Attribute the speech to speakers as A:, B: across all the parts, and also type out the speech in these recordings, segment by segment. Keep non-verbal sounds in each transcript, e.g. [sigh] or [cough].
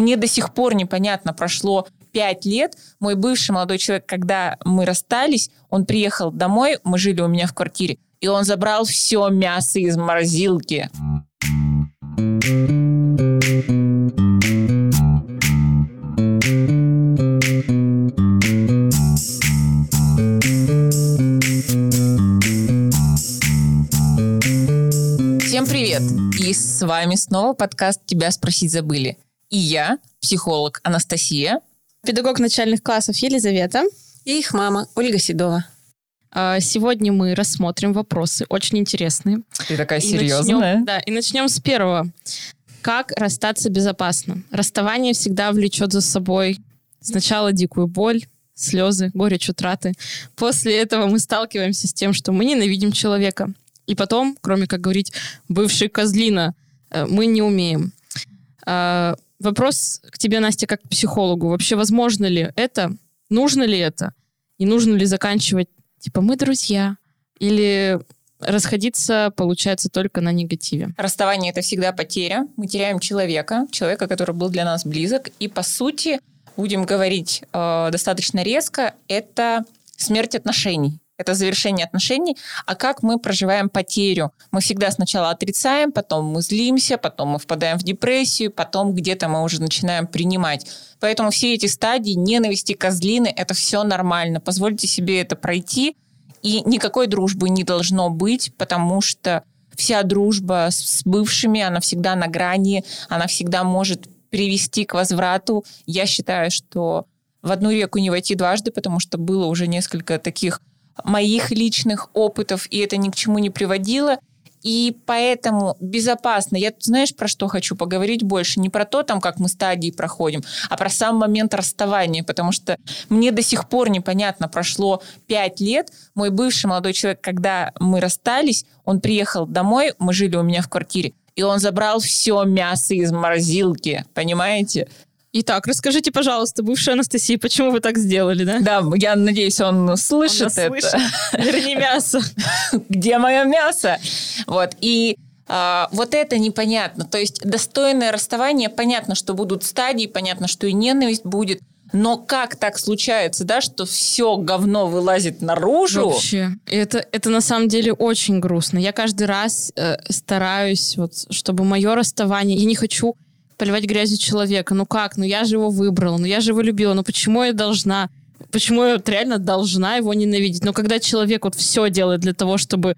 A: мне до сих пор непонятно, прошло пять лет. Мой бывший молодой человек, когда мы расстались, он приехал домой, мы жили у меня в квартире, и он забрал все мясо из морозилки. Всем привет! И с вами снова подкаст «Тебя спросить забыли». И я, психолог Анастасия.
B: Педагог начальных классов Елизавета.
C: И их мама Ольга Седова.
B: А, сегодня мы рассмотрим вопросы очень интересные.
A: Ты такая серьезная.
B: Начнем, да, и начнем с первого. Как расстаться безопасно? Расставание всегда влечет за собой сначала дикую боль, слезы, горечь утраты. После этого мы сталкиваемся с тем, что мы ненавидим человека. И потом, кроме как говорить бывший козлина, э, мы не умеем. Вопрос к тебе, Настя, как к психологу. Вообще возможно ли это? Нужно ли это? И нужно ли заканчивать, типа, мы друзья? Или расходиться получается только на негативе?
A: Расставание — это всегда потеря. Мы теряем человека, человека, который был для нас близок. И, по сути, будем говорить э, достаточно резко, это смерть отношений это завершение отношений, а как мы проживаем потерю. Мы всегда сначала отрицаем, потом мы злимся, потом мы впадаем в депрессию, потом где-то мы уже начинаем принимать. Поэтому все эти стадии ненависти, козлины, это все нормально. Позвольте себе это пройти, и никакой дружбы не должно быть, потому что вся дружба с бывшими, она всегда на грани, она всегда может привести к возврату. Я считаю, что в одну реку не войти дважды, потому что было уже несколько таких моих личных опытов, и это ни к чему не приводило. И поэтому безопасно. Я, знаешь, про что хочу поговорить больше? Не про то, там, как мы стадии проходим, а про сам момент расставания, потому что мне до сих пор непонятно, прошло пять лет. Мой бывший молодой человек, когда мы расстались, он приехал домой, мы жили у меня в квартире, и он забрал все мясо из морозилки, понимаете?
B: Итак, расскажите, пожалуйста, бывшая Анастасия, почему вы так сделали, да?
A: Да, я надеюсь, он слышит он это. Слышит. [laughs]
B: Верни мясо.
A: Где мое мясо? Вот, и а, вот это непонятно. То есть достойное расставание, понятно, что будут стадии, понятно, что и ненависть будет, но как так случается, да, что все говно вылазит наружу?
B: Вообще, это, это на самом деле очень грустно. Я каждый раз э, стараюсь, вот, чтобы мое расставание, я не хочу поливать грязью человека. Ну как? Ну я же его выбрала, ну я же его любила, ну почему я должна? Почему я вот реально должна его ненавидеть? Но когда человек вот все делает для того, чтобы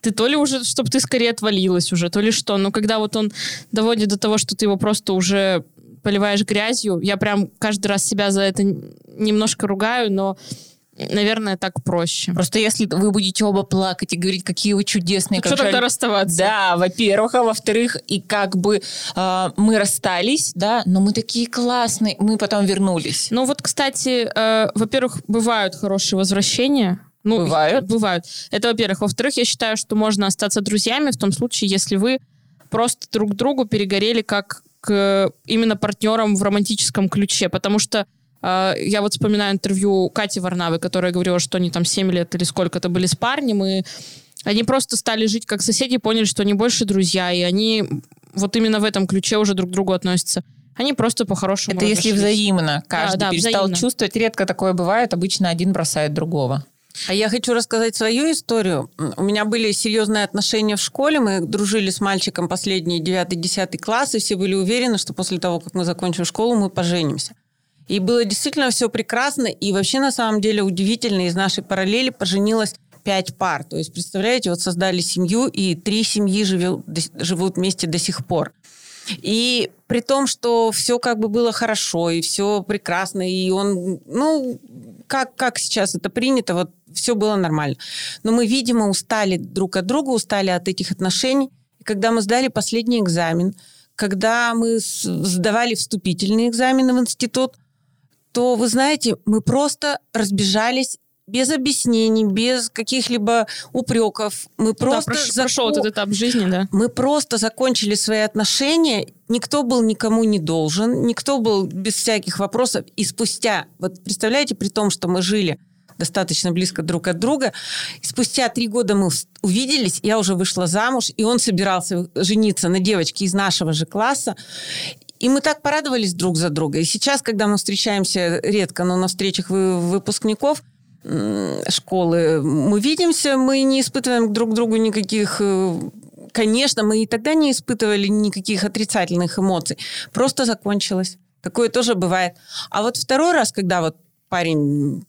B: ты то ли уже, чтобы ты скорее отвалилась уже, то ли что. Но когда вот он доводит до того, что ты его просто уже поливаешь грязью, я прям каждый раз себя за это немножко ругаю, но наверное, так проще.
A: Просто если вы будете оба плакать и говорить, какие вы чудесные.
B: Ну, что тогда расставаться?
A: Да, во-первых, а во-вторых, и как бы э, мы расстались, да, но мы такие классные, мы потом вернулись.
B: Ну вот, кстати, э, во-первых, бывают хорошие возвращения, ну,
A: бывают.
B: Бывают. Это, во-первых. Во-вторых, я считаю, что можно остаться друзьями в том случае, если вы просто друг другу перегорели как к именно партнерам в романтическом ключе. Потому что я вот вспоминаю интервью Кати Варнавы, которая говорила, что они там 7 лет или сколько-то были с парнем, и они просто стали жить как соседи, поняли, что они больше друзья, и они вот именно в этом ключе уже друг к другу относятся. Они просто по-хорошему
A: Это если взаимно. Каждый да, да, перестал взаимно. чувствовать. Редко такое бывает. Обычно один бросает другого.
C: А я хочу рассказать свою историю. У меня были серьезные отношения в школе. Мы дружили с мальчиком последние 9-10 классы. Все были уверены, что после того, как мы закончим школу, мы поженимся. И было действительно все прекрасно. И вообще, на самом деле, удивительно, из нашей параллели поженилось пять пар. То есть, представляете, вот создали семью, и три семьи живет, живут вместе до сих пор. И при том, что все как бы было хорошо, и все прекрасно, и он, ну, как, как сейчас это принято, вот все было нормально. Но мы, видимо, устали друг от друга, устали от этих отношений. И когда мы сдали последний экзамен, когда мы сдавали вступительные экзамены в институт, то, вы знаете, мы просто разбежались без объяснений, без каких-либо упреков. Мы просто
B: да, прош, зак... прошел этот этап жизни, да.
C: Мы просто закончили свои отношения. Никто был никому не должен, никто был без всяких вопросов. И спустя, вот представляете, при том, что мы жили достаточно близко друг от друга. И спустя три года мы увиделись, я уже вышла замуж, и он собирался жениться на девочке из нашего же класса. И мы так порадовались друг за друга. И сейчас, когда мы встречаемся редко, но на встречах выпускников школы, мы видимся, мы не испытываем друг к другу никаких э, конечно, мы и тогда не испытывали никаких отрицательных эмоций. Просто закончилось. Такое тоже бывает. А вот второй раз, когда вот парень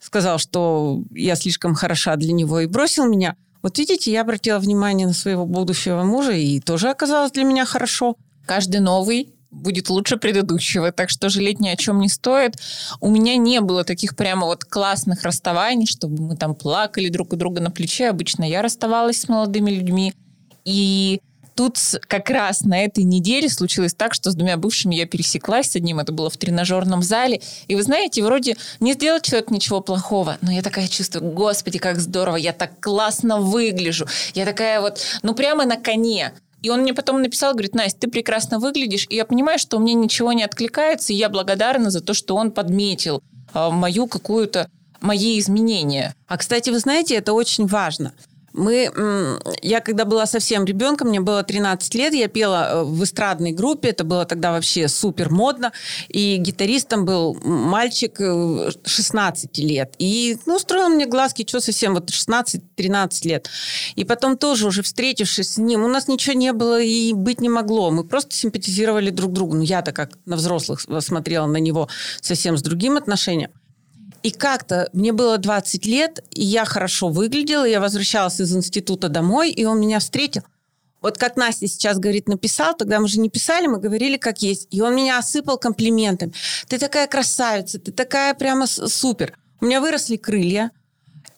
C: сказал, что я слишком хороша для него и бросил меня, вот видите, я обратила внимание на своего будущего мужа, и тоже оказалось для меня хорошо.
A: Каждый новый будет лучше предыдущего, так что жалеть ни о чем не стоит. У меня не было таких прямо вот классных расставаний, чтобы мы там плакали друг у друга на плече. Обычно я расставалась с молодыми людьми. И тут как раз на этой неделе случилось так, что с двумя бывшими я пересеклась, с одним это было в тренажерном зале. И вы знаете, вроде не сделал человек ничего плохого, но я такая чувствую, господи, как здорово, я так классно выгляжу. Я такая вот, ну прямо на коне. И он мне потом написал, говорит, Настя, ты прекрасно выглядишь. И я понимаю, что у меня ничего не откликается, и я благодарна за то, что он подметил э, мою какую-то мои изменения.
C: А, кстати, вы знаете, это очень важно – мы, я когда была совсем ребенком, мне было 13 лет, я пела э, в эстрадной группе, это было тогда вообще супер модно, и гитаристом был мальчик 16 э, лет. И, ну, строил мне глазки, что совсем, вот 16-13 лет. И потом тоже уже встретившись с ним, у нас ничего не было и быть не могло. Мы просто симпатизировали друг другу. Ну, я-то как на взрослых смотрела на него совсем с другим отношением. И как-то мне было 20 лет, и я хорошо выглядела, я возвращалась из института домой, и он меня встретил. Вот как Настя сейчас говорит, написал, тогда мы же не писали, мы говорили как есть. И он меня осыпал комплиментами. Ты такая красавица, ты такая прямо супер. У меня выросли крылья.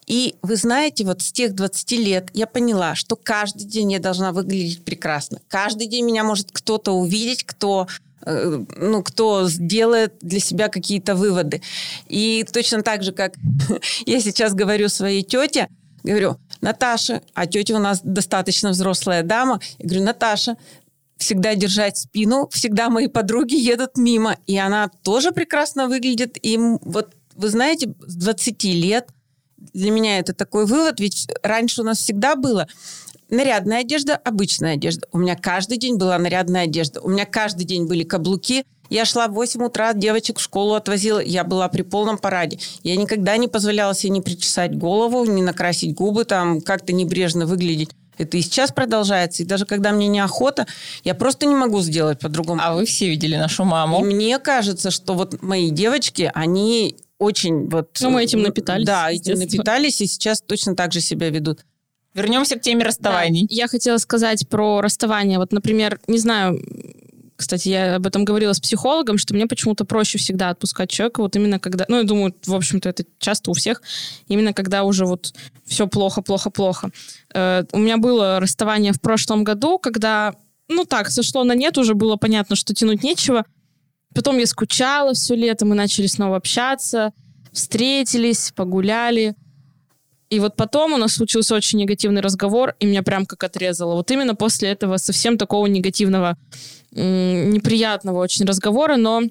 C: И вы знаете, вот с тех 20 лет я поняла, что каждый день я должна выглядеть прекрасно. Каждый день меня может кто-то увидеть, кто ну, кто сделает для себя какие-то выводы. И точно так же, как [laughs] я сейчас говорю своей тете, говорю, Наташа, а тетя у нас достаточно взрослая дама, я говорю, Наташа, всегда держать спину, всегда мои подруги едут мимо, и она тоже прекрасно выглядит. И вот вы знаете, с 20 лет для меня это такой вывод, ведь раньше у нас всегда было, нарядная одежда, обычная одежда. У меня каждый день была нарядная одежда. У меня каждый день были каблуки. Я шла в 8 утра, девочек в школу отвозила. Я была при полном параде. Я никогда не позволяла себе не причесать голову, не накрасить губы, там как-то небрежно выглядеть. Это и сейчас продолжается. И даже когда мне неохота, я просто не могу сделать по-другому.
A: А вы все видели нашу маму.
C: И мне кажется, что вот мои девочки, они очень вот...
B: Ну, мы этим напитались.
C: Да, этим напитались, и сейчас точно так же себя ведут.
A: Вернемся к теме расставаний.
B: Да, я хотела сказать про расставание. Вот, например, не знаю, кстати, я об этом говорила с психологом, что мне почему-то проще всегда отпускать человека, вот именно когда, ну, я думаю, в общем-то, это часто у всех, именно когда уже вот все плохо, плохо, плохо. Э, у меня было расставание в прошлом году, когда, ну так, сошло на нет, уже было понятно, что тянуть нечего. Потом я скучала все лето, мы начали снова общаться, встретились, погуляли. И вот потом у нас случился очень негативный разговор, и меня прям как отрезало. Вот именно после этого совсем такого негативного, неприятного очень разговора, но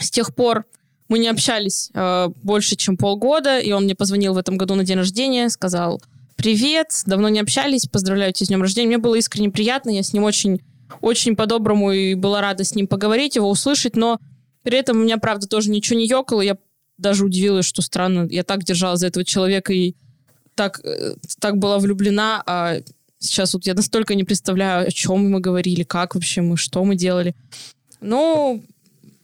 B: с тех пор мы не общались э, больше, чем полгода, и он мне позвонил в этом году на день рождения, сказал «Привет, давно не общались, поздравляю тебя с днем рождения». Мне было искренне приятно, я с ним очень, очень по-доброму и была рада с ним поговорить, его услышать, но при этом у меня, правда, тоже ничего не ёкало, я даже удивилась, что странно, я так держалась за этого человека, и так, э, так была влюблена, а сейчас вот я настолько не представляю, о чем мы говорили, как вообще мы, что мы делали. Ну,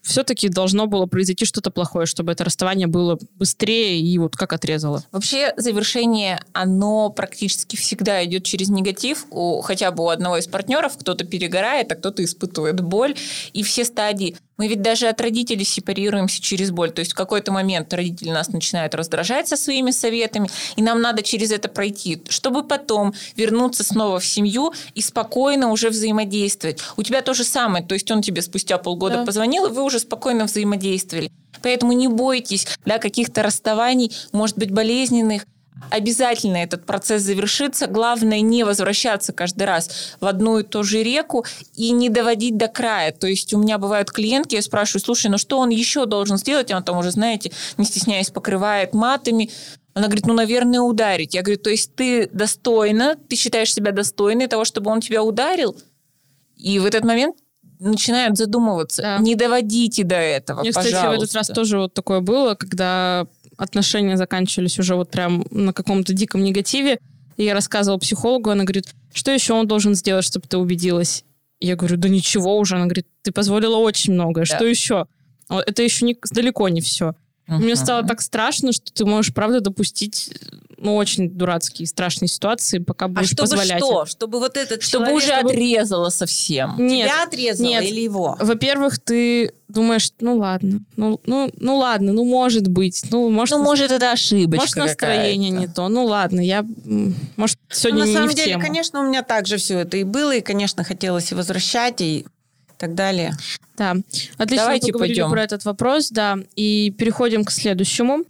B: все-таки должно было произойти что-то плохое, чтобы это расставание было быстрее и вот как отрезало.
A: Вообще завершение, оно практически всегда идет через негатив. У, хотя бы у одного из партнеров кто-то перегорает, а кто-то испытывает боль. И все стадии мы ведь даже от родителей сепарируемся через боль. То есть в какой-то момент родители нас начинают раздражать со своими советами, и нам надо через это пройти, чтобы потом вернуться снова в семью и спокойно уже взаимодействовать. У тебя то же самое. То есть он тебе спустя полгода да. позвонил, и вы уже спокойно взаимодействовали. Поэтому не бойтесь да, каких-то расставаний, может быть, болезненных, обязательно этот процесс завершится. Главное не возвращаться каждый раз в одну и ту же реку и не доводить до края. То есть у меня бывают клиентки, я спрашиваю, слушай, ну что он еще должен сделать? А он там уже, знаете, не стесняясь, покрывает матами. Она говорит, ну, наверное, ударить. Я говорю, то есть ты достойна, ты считаешь себя достойной того, чтобы он тебя ударил? И в этот момент начинают задумываться.
B: Да.
A: Не доводите до этого,
B: Мне, кстати,
A: пожалуйста.
B: в этот раз тоже вот такое было, когда отношения заканчивались уже вот прям на каком-то диком негативе. И я рассказывала психологу, она говорит, что еще он должен сделать, чтобы ты убедилась? Я говорю, да ничего уже. Она говорит, ты позволила очень многое.
A: Да.
B: Что еще? Это еще не, далеко не все. Мне
A: Мгм.
B: стало так страшно, что ты можешь, правда, допустить ну, очень дурацкие, страшные ситуации, пока
C: А
B: будешь
C: чтобы
B: позволять.
C: что?
B: это.
C: Чтобы вот этот
A: Чтобы
C: человек
A: уже
C: чтобы
A: отрезало совсем.
B: Нет,
C: тебя отрезал
B: нет.
C: или его?
B: во-первых, ты думаешь, ну ладно, ну, ну, ну ладно, ну может быть, ну может,
A: Ну, может, это ошибочка
B: может настроение
A: какая-то.
B: не то, ну ладно, я, может, сегодня
C: Ну, на
B: не,
C: самом
B: не в
C: деле,
B: тему.
C: конечно, у меня также все это и было, и, конечно, хотелось и возвращать, и так далее.
B: Да, отлично
A: Давайте
B: поговорили
A: пойдем.
B: про этот вопрос, да, и переходим к следующему.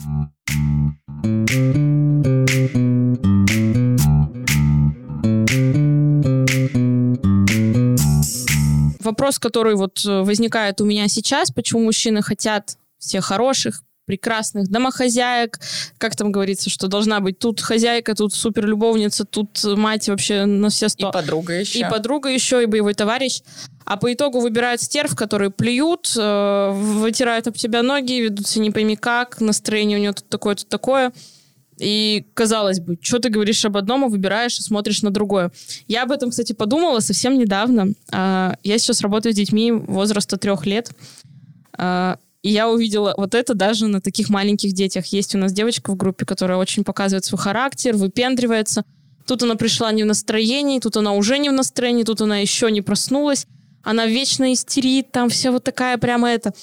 B: Вопрос, который вот э, возникает у меня сейчас, почему мужчины хотят всех хороших, прекрасных домохозяек, как там говорится, что должна быть тут хозяйка, тут суперлюбовница, тут мать вообще на все
A: И
B: сто.
A: подруга еще.
B: И подруга еще, и боевой товарищ. А по итогу выбирают стерв, которые плюют, э, вытирают об себя ноги, ведутся не пойми как, настроение у него тут такое, тут такое. И, казалось бы, что ты говоришь об одном, а выбираешь и смотришь на другое. Я об этом, кстати, подумала совсем недавно. А, Я сейчас работаю с детьми возраста трех лет. А, И я увидела вот это даже на таких маленьких детях. Есть у нас девочка в группе, которая очень показывает свой характер, выпендривается. Тут она пришла не в настроении, тут она уже не в настроении, тут она еще не проснулась. Она вечно истерит, там вся вот такая прямо это.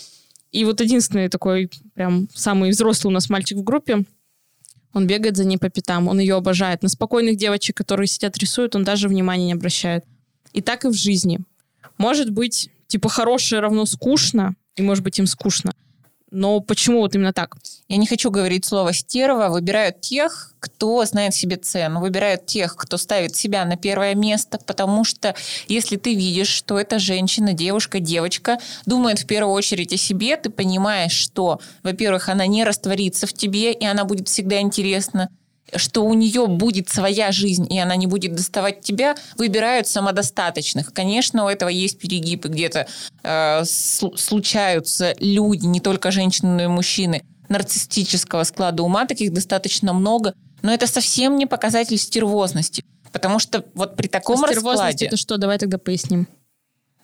B: И вот единственный такой прям самый взрослый у нас мальчик в группе, он бегает за ней по пятам, он ее обожает. На спокойных девочек, которые сидят рисуют, он даже внимания не обращает. И так и в жизни. Может быть, типа, хорошее равно скучно, и может быть им скучно. Но почему вот именно так?
A: Я не хочу говорить слово «стерва». Выбирают тех, кто знает себе цену. Выбирают тех, кто ставит себя на первое место. Потому что если ты видишь, что эта женщина, девушка, девочка думает в первую очередь о себе, ты понимаешь, что, во-первых, она не растворится в тебе, и она будет всегда интересна что у нее будет своя жизнь, и она не будет доставать тебя, выбирают самодостаточных. Конечно, у этого есть перегибы, где-то э, слу- случаются люди, не только женщины, но и мужчины, нарциссического склада ума, таких достаточно много, но это совсем не показатель стервозности. Потому что вот при таком
B: Стервозность
A: раскладе...
B: это что? Давай тогда поясним.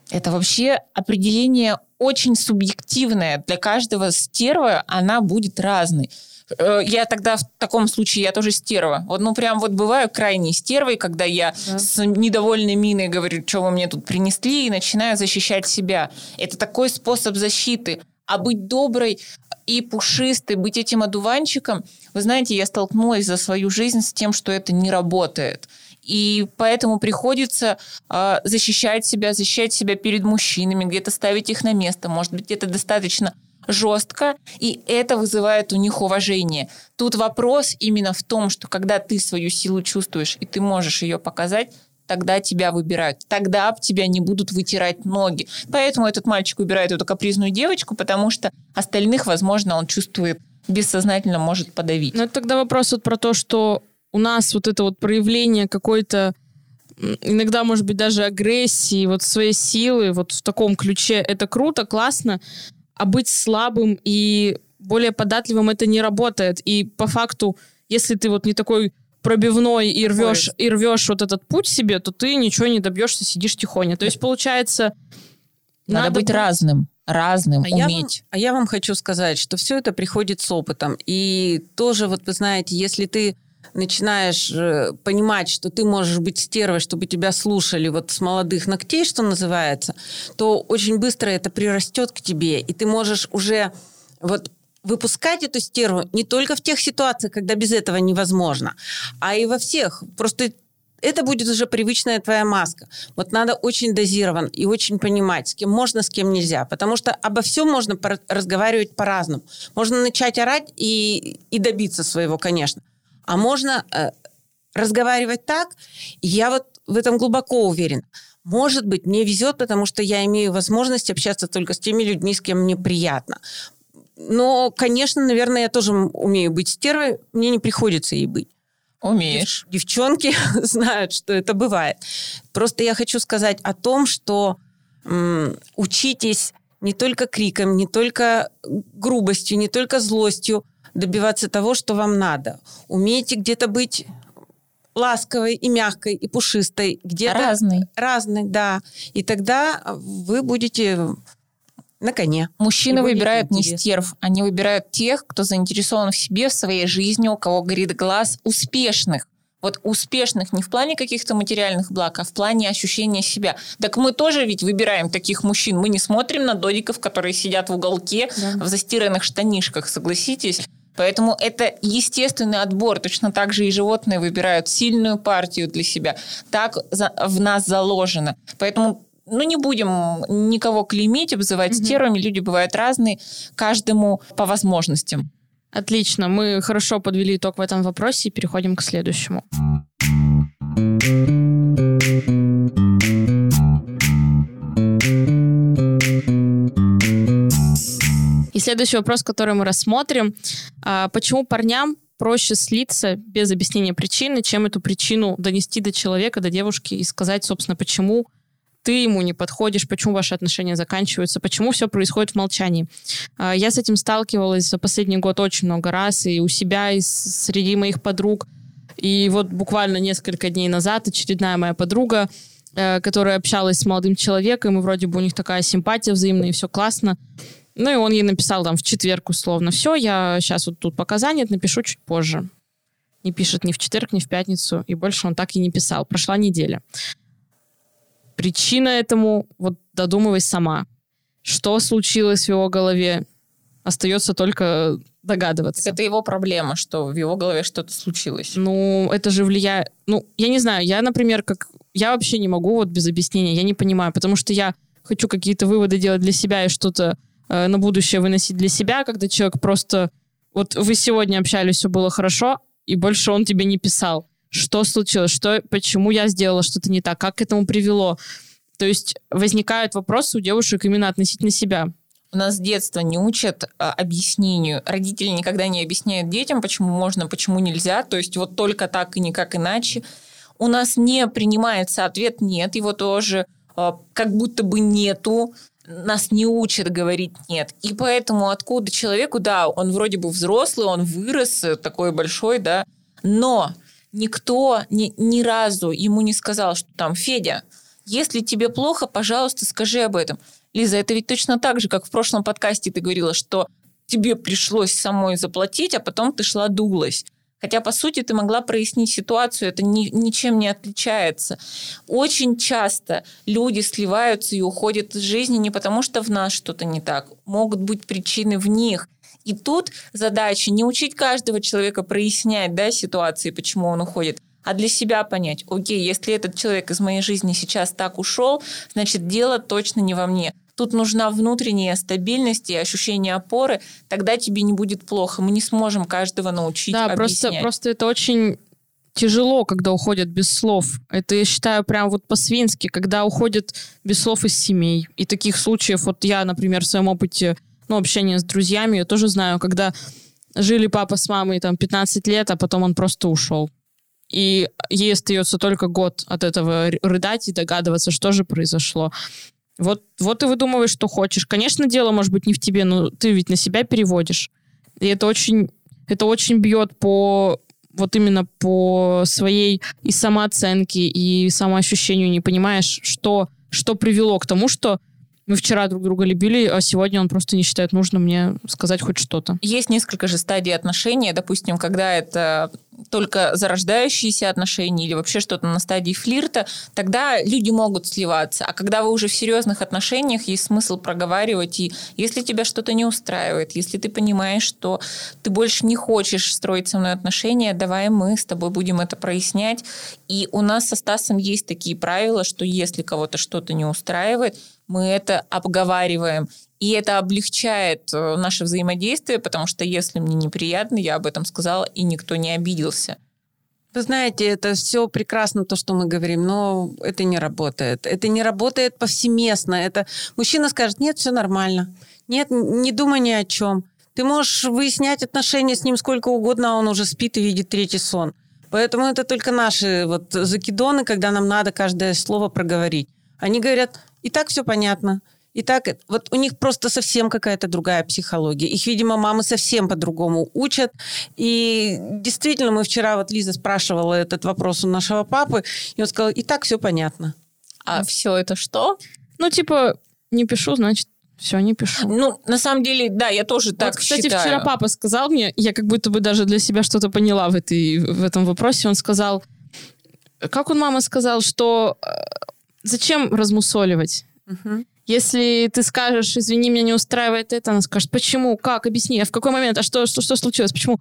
A: Это вообще определение очень субъективное. Для каждого стерва она будет разной. Э, Я тогда в таком случае, я тоже стерва. Вот, ну, прям вот бываю крайней стервой, когда я
B: Да.
A: с недовольной миной говорю, что вы мне тут принесли, и начинаю защищать себя. Это такой способ защиты. А быть доброй и пушистой, быть этим одуванчиком, вы знаете, я столкнулась за свою жизнь с тем, что это не работает. И поэтому приходится а, защищать себя, защищать себя перед мужчинами, где-то ставить их на место. Может быть, это достаточно жестко, и это вызывает у них уважение. Тут вопрос именно в том, что когда ты свою силу чувствуешь, и ты можешь ее показать, тогда тебя выбирают. Тогда об тебя не будут вытирать ноги. Поэтому этот мальчик выбирает эту капризную девочку, потому что остальных, возможно, он чувствует бессознательно может подавить.
B: Ну, это тогда вопрос вот про то, что у нас вот это вот проявление какой-то иногда, может быть, даже агрессии, вот своей силы, вот в таком ключе, это круто, классно, а быть слабым и более податливым это не работает. И по факту, если ты вот не такой пробивной и рвешь, и рвешь вот этот путь себе, то ты ничего не добьешься, сидишь тихоня. То есть, получается,
A: Надо, быть разным, разным,
C: А я, вам,
A: уметь.
C: а я вам хочу сказать, что все это приходит с опытом. И тоже, вот вы знаете, если ты начинаешь э, понимать, что ты можешь быть стервой, чтобы тебя слушали вот с молодых ногтей, что называется, то очень быстро это прирастет к тебе, и ты можешь уже вот выпускать эту стерву не только в тех ситуациях, когда без этого невозможно, а и во всех. Просто это будет уже привычная твоя маска. Вот надо очень дозирован и очень понимать, с кем можно, с кем нельзя. Потому что обо всем можно разговаривать по-разному. Можно начать орать и, и добиться своего, конечно. А можно э, разговаривать так. Я вот в этом глубоко уверена. Может быть, мне везет, потому что я имею возможность общаться только с теми людьми, с кем мне приятно. Но, конечно, наверное, я тоже умею быть стервой. Мне не приходится ей быть.
A: Умеешь.
C: Дев- Девчонки [laughs] знают, что это бывает. Просто я хочу сказать о том, что учитесь не только криком, не только грубостью, не только злостью добиваться того, что вам надо. Умейте где-то быть ласковой и мягкой и пушистой, где-то
A: разной.
C: Разной, да. И тогда вы будете на коне.
A: Мужчины выбирают не стерв, они выбирают тех, кто заинтересован в себе, в своей жизни, у кого горит глаз успешных. Вот успешных не в плане каких-то материальных благ, а в плане ощущения себя. Так мы тоже ведь выбираем таких мужчин. Мы не смотрим на додиков, которые сидят в уголке да. в застиранных штанишках, согласитесь. Поэтому это естественный отбор. Точно так же и животные выбирают сильную партию для себя. Так в нас заложено. Поэтому ну, не будем никого клеймить, обзывать mm-hmm. стервами. Люди бывают разные. Каждому по возможностям.
B: Отлично. Мы хорошо подвели итог в этом вопросе и переходим к следующему. И следующий вопрос, который мы рассмотрим. А, почему парням проще слиться без объяснения причины, чем эту причину донести до человека, до девушки и сказать, собственно, почему ты ему не подходишь, почему ваши отношения заканчиваются, почему все происходит в молчании. А, я с этим сталкивалась за последний год очень много раз, и у себя, и среди моих подруг. И вот буквально несколько дней назад очередная моя подруга, э, которая общалась с молодым человеком, и вроде бы у них такая симпатия взаимная, и все классно. Ну и он ей написал там в четверг условно, все, я сейчас вот тут пока занят, напишу чуть позже. Не пишет ни в четверг, ни в пятницу, и больше он так и не писал. Прошла неделя. Причина этому, вот додумывай сама. Что случилось в его голове, остается только догадываться.
A: Так это его проблема, что в его голове что-то случилось.
B: Ну, это же влияет... Ну, я не знаю, я, например, как... Я вообще не могу вот без объяснения, я не понимаю, потому что я хочу какие-то выводы делать для себя и что-то э, на будущее выносить для себя, когда человек просто... Вот вы сегодня общались, все было хорошо, и больше он тебе не писал что случилось, что, почему я сделала что-то не так, как к этому привело. То есть возникают вопросы у девушек именно относительно себя.
A: У нас с детства не учат а, объяснению. Родители никогда не объясняют детям, почему можно, почему нельзя. То есть вот только так и никак иначе. У нас не принимается ответ «нет», его тоже а, как будто бы нету. Нас не учат говорить «нет». И поэтому откуда человеку, да, он вроде бы взрослый, он вырос, э, такой большой, да, но никто ни, ни разу ему не сказал, что там, Федя, если тебе плохо, пожалуйста, скажи об этом. Лиза, это ведь точно так же, как в прошлом подкасте ты говорила, что тебе пришлось самой заплатить, а потом ты шла дулась. Хотя, по сути, ты могла прояснить ситуацию, это ни, ничем не отличается. Очень часто люди сливаются и уходят из жизни не потому, что в нас что-то не так. Могут быть причины в них. И тут задача не учить каждого человека прояснять да, ситуации, почему он уходит, а для себя понять, окей, если этот человек из моей жизни сейчас так ушел, значит, дело точно не во мне. Тут нужна внутренняя стабильность и ощущение опоры, тогда тебе не будет плохо. Мы не сможем каждого научить
B: Да,
A: объяснять.
B: просто, просто это очень тяжело, когда уходят без слов. Это, я считаю, прям вот по-свински, когда уходят без слов из семей. И таких случаев, вот я, например, в своем опыте ну, общение с друзьями, я тоже знаю, когда жили папа с мамой там 15 лет, а потом он просто ушел. И ей остается только год от этого рыдать и догадываться, что же произошло. Вот, вот и выдумываешь, что хочешь. Конечно, дело может быть не в тебе, но ты ведь на себя переводишь. И это очень, это очень бьет по вот именно по своей и самооценке, и самоощущению, не понимаешь, что, что привело к тому, что мы вчера друг друга любили, а сегодня он просто не считает нужно мне сказать хоть что-то.
A: Есть несколько же стадий отношений. Допустим, когда это только зарождающиеся отношения или вообще что-то на стадии флирта, тогда люди могут сливаться. А когда вы уже в серьезных отношениях, есть смысл проговаривать. И если тебя что-то не устраивает, если ты понимаешь, что ты больше не хочешь строить со мной отношения, давай мы с тобой будем это прояснять. И у нас со Стасом есть такие правила, что если кого-то что-то не устраивает, мы это обговариваем. И это облегчает э, наше взаимодействие, потому что если мне неприятно, я об этом сказала, и никто не обиделся.
C: Вы знаете, это все прекрасно, то, что мы говорим, но это не работает. Это не работает повсеместно. Это мужчина скажет, нет, все нормально. Нет, не думай ни о чем. Ты можешь выяснять отношения с ним сколько угодно, а он уже спит и видит третий сон. Поэтому это только наши вот закидоны, когда нам надо каждое слово проговорить. Они говорят, и так все понятно. И так, вот у них просто совсем какая-то другая психология. Их, видимо, мамы совсем по-другому учат. И действительно, мы вчера, вот Лиза спрашивала этот вопрос у нашего папы, и он сказал, и так все понятно.
A: А все это что?
B: Ну, типа, не пишу, значит, все, не пишу.
A: Ну, на самом деле, да, я тоже так
B: вот, кстати,
A: считаю.
B: вчера папа сказал мне, я как будто бы даже для себя что-то поняла в, этой, в этом вопросе. Он сказал, как он, мама, сказал, что э, зачем размусоливать?
C: Угу.
B: Если ты скажешь, извини, меня не устраивает это, она скажет, почему, как, объясни, а в какой момент, а что, что, что случилось, почему?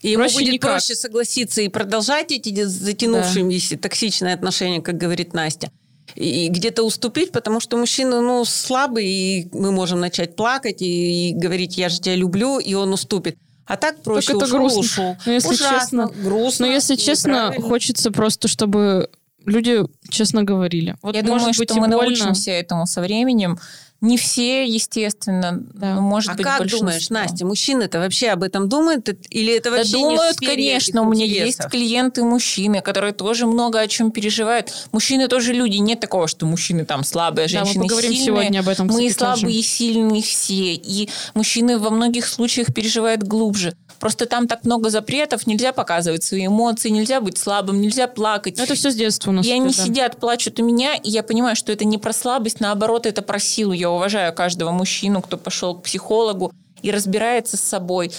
C: И ему
B: Проще
C: будет
B: никак.
C: проще согласиться и продолжать эти затянувшиеся токсичные отношения, как говорит Настя. И где-то уступить, потому что мужчина, ну, слабый, и мы можем начать плакать и, и говорить, я же тебя люблю, и он уступит. А так проще
B: это
C: ушел,
B: грустно.
C: ушел.
B: Ну, если
C: Ужасно,
B: честно.
C: грустно.
B: Но если честно,
C: неправильно.
B: хочется просто, чтобы люди честно говорили. Вот
A: Я думаю,
B: быть,
A: что мы
B: больно.
A: научимся этому со временем. Не все, естественно,
B: Да.
A: но может
C: А
A: быть
C: как
A: большинство.
C: думаешь, Настя, мужчины-то вообще об этом думают? Или это
A: Да
C: вообще не в
A: думают,
C: сфере
A: конечно. У меня
C: интересов?
A: есть клиенты мужчины, которые тоже много о чем переживают. Мужчины тоже люди. Нет такого, что мужчины там слабые,
B: Да, мы
A: женщины
B: поговорим
A: сильные.
B: сегодня об этом,
A: Мы и
B: тоже.
A: слабые, и сильные все. И мужчины во многих случаях переживают глубже. Просто там так много запретов, нельзя показывать свои эмоции, нельзя быть слабым, нельзя плакать.
B: Это все с детства у нас.
A: И они
B: это, да.
A: сидят, плачут у меня, и я понимаю, что это не про слабость, наоборот, это про силу. Я уважаю каждого мужчину, кто пошел к психологу и разбирается с собой.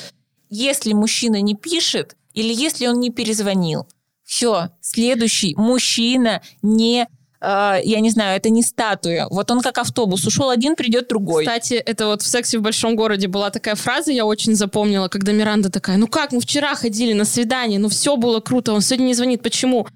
A: Если мужчина не пишет, или если он не перезвонил, все, следующий мужчина не, э, я не знаю, это не статуя. Вот он как автобус, ушел один, придет другой.
B: Кстати, это вот в «Сексе в большом городе» была такая фраза, я очень запомнила, когда Миранда такая, ну как, мы вчера ходили на свидание, ну все было круто, он сегодня не звонит, почему?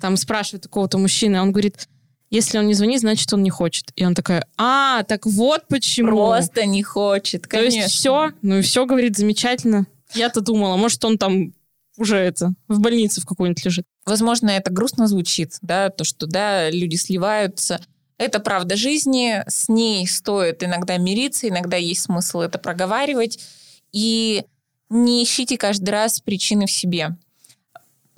B: Там спрашивает какого-то мужчины, он говорит, если он не звонит, значит, он не хочет. И он такая, а, так вот почему.
A: Просто не хочет,
B: То
A: конечно.
B: есть все, ну и все, говорит, замечательно. Я-то думала, может, он там уже это, в больнице в какой-нибудь лежит.
A: Возможно, это грустно звучит, да, то, что, да, люди сливаются. Это правда жизни, с ней стоит иногда мириться, иногда есть смысл это проговаривать. И не ищите каждый раз причины в себе.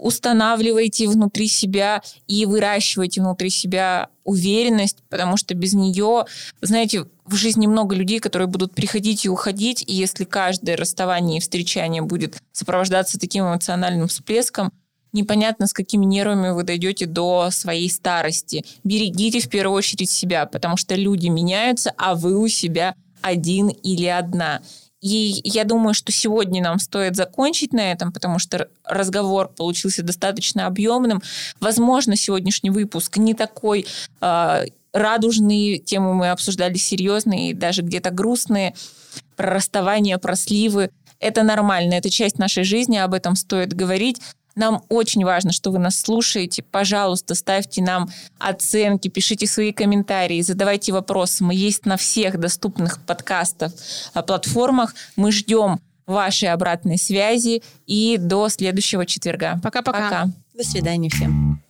A: Устанавливайте внутри себя и выращивайте внутри себя уверенность, потому что без нее, знаете, в жизни много людей, которые будут приходить и уходить, и если каждое расставание и встречание будет сопровождаться таким эмоциональным всплеском, непонятно, с какими нервами вы дойдете до своей старости. Берегите в первую очередь себя, потому что люди меняются, а вы у себя один или одна. И я думаю, что сегодня нам стоит закончить на этом, потому что разговор получился достаточно объемным. Возможно, сегодняшний выпуск не такой э, радужный, темы мы обсуждали серьезные даже где-то грустные, про расставание, про сливы. Это нормально, это часть нашей жизни, об этом стоит говорить. Нам очень важно, что вы нас слушаете. Пожалуйста, ставьте нам оценки, пишите свои комментарии, задавайте вопросы. Мы есть на всех доступных подкастов, а, платформах. Мы ждем вашей обратной связи и до следующего четверга.
B: Пока-пока.
A: Пока.
C: До свидания всем.